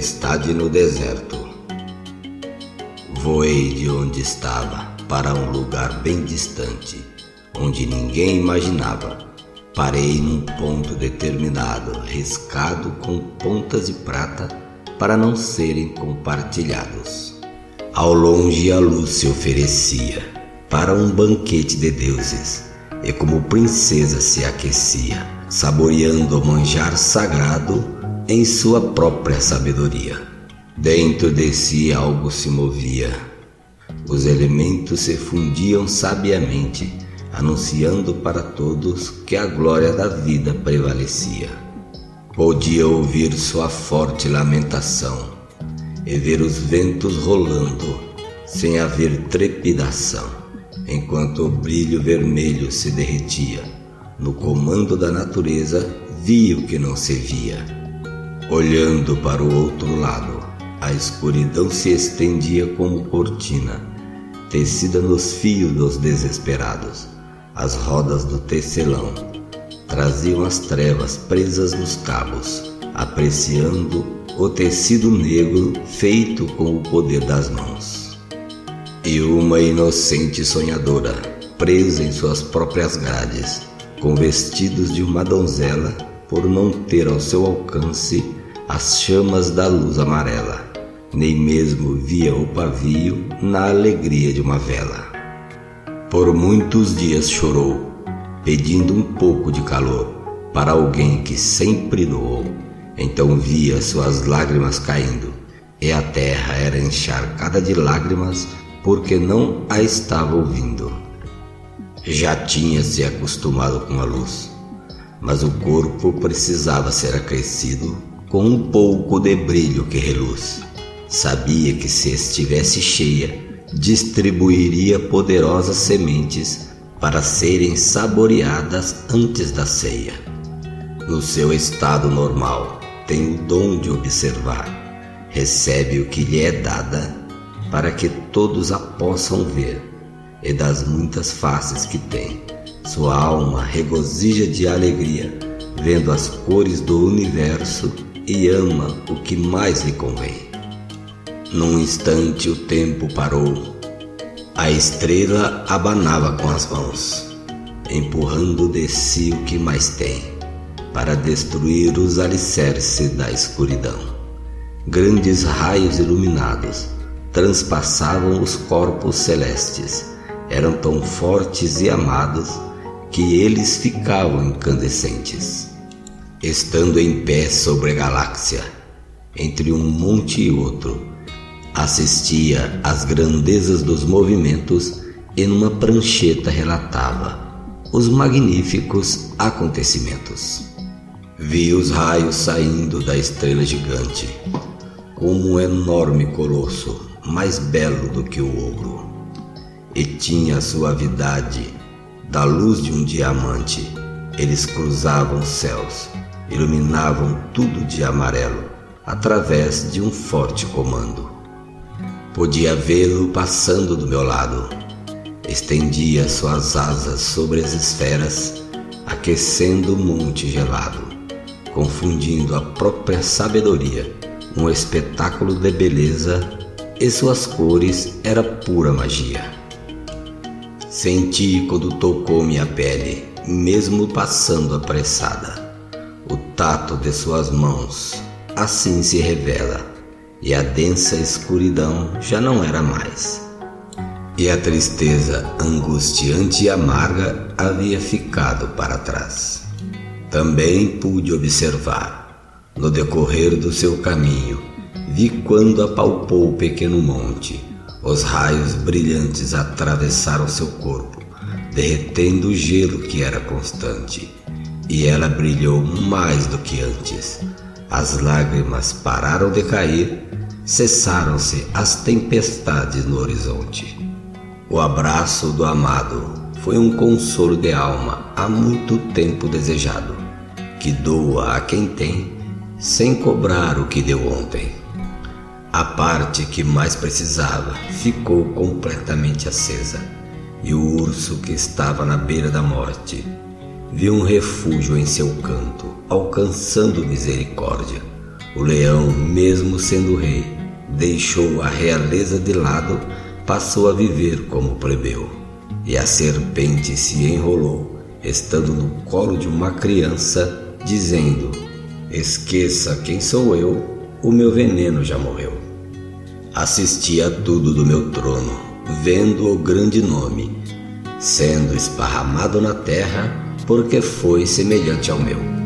tempestade no deserto. Voei de onde estava para um lugar bem distante, onde ninguém imaginava. Parei num ponto determinado, riscado com pontas de prata para não serem compartilhados. Ao longe a luz se oferecia para um banquete de deuses, e como princesa se aquecia, saboreando o manjar sagrado em sua própria sabedoria. Dentro de si algo se movia. Os elementos se fundiam sabiamente, anunciando para todos que a glória da vida prevalecia. Podia ouvir sua forte lamentação e ver os ventos rolando sem haver trepidação, enquanto o brilho vermelho se derretia. No comando da natureza, via o que não se via Olhando para o outro lado, a escuridão se estendia como cortina, tecida nos fios dos desesperados. As rodas do tecelão traziam as trevas presas nos cabos, apreciando o tecido negro feito com o poder das mãos. E uma inocente sonhadora, presa em suas próprias grades, com vestidos de uma donzela, por não ter ao seu alcance as chamas da luz amarela, nem mesmo via o pavio na alegria de uma vela. Por muitos dias chorou, pedindo um pouco de calor para alguém que sempre doou. Então via suas lágrimas caindo, e a terra era encharcada de lágrimas porque não a estava ouvindo. Já tinha se acostumado com a luz, mas o corpo precisava ser acrescido com um pouco de brilho que reluz. Sabia que se estivesse cheia, distribuiria poderosas sementes para serem saboreadas antes da ceia. No seu estado normal, tem o dom de observar, recebe o que lhe é dada para que todos a possam ver, e das muitas faces que tem, sua alma regozija de alegria, vendo as cores do universo e ama o que mais lhe convém. Num instante o tempo parou. A estrela abanava com as mãos, empurrando de si o que mais tem, para destruir os alicerces da escuridão. Grandes raios iluminados transpassavam os corpos celestes, eram tão fortes e amados que eles ficavam incandescentes estando em pé sobre a galáxia, entre um monte e outro, assistia às grandezas dos movimentos e numa prancheta relatava os magníficos acontecimentos. Vi os raios saindo da estrela gigante, como um enorme colosso, mais belo do que o ouro, e tinha a suavidade da luz de um diamante. Eles cruzavam os céus iluminavam tudo de amarelo através de um forte comando. Podia vê-lo passando do meu lado. Estendia suas asas sobre as esferas, aquecendo o monte gelado, confundindo a própria sabedoria, um espetáculo de beleza, e suas cores era pura magia. Senti quando tocou minha pele, mesmo passando apressada tato de suas mãos. Assim se revela, e a densa escuridão já não era mais. E a tristeza angustiante e amarga havia ficado para trás. Também pude observar, no decorrer do seu caminho, vi quando apalpou o pequeno monte, os raios brilhantes atravessaram seu corpo, derretendo o gelo que era constante e ela brilhou mais do que antes. As lágrimas pararam de cair, cessaram-se as tempestades no horizonte. O abraço do amado foi um consolo de alma há muito tempo desejado, que doa a quem tem, sem cobrar o que deu ontem. A parte que mais precisava ficou completamente acesa, e o urso que estava na beira da morte viu um refúgio em seu canto, alcançando misericórdia. O leão, mesmo sendo rei, deixou a realeza de lado, passou a viver como plebeu. E a serpente se enrolou, estando no colo de uma criança, dizendo: Esqueça quem sou eu, o meu veneno já morreu. Assisti a tudo do meu trono, vendo o grande nome, sendo esparramado na terra, porque foi semelhante ao meu.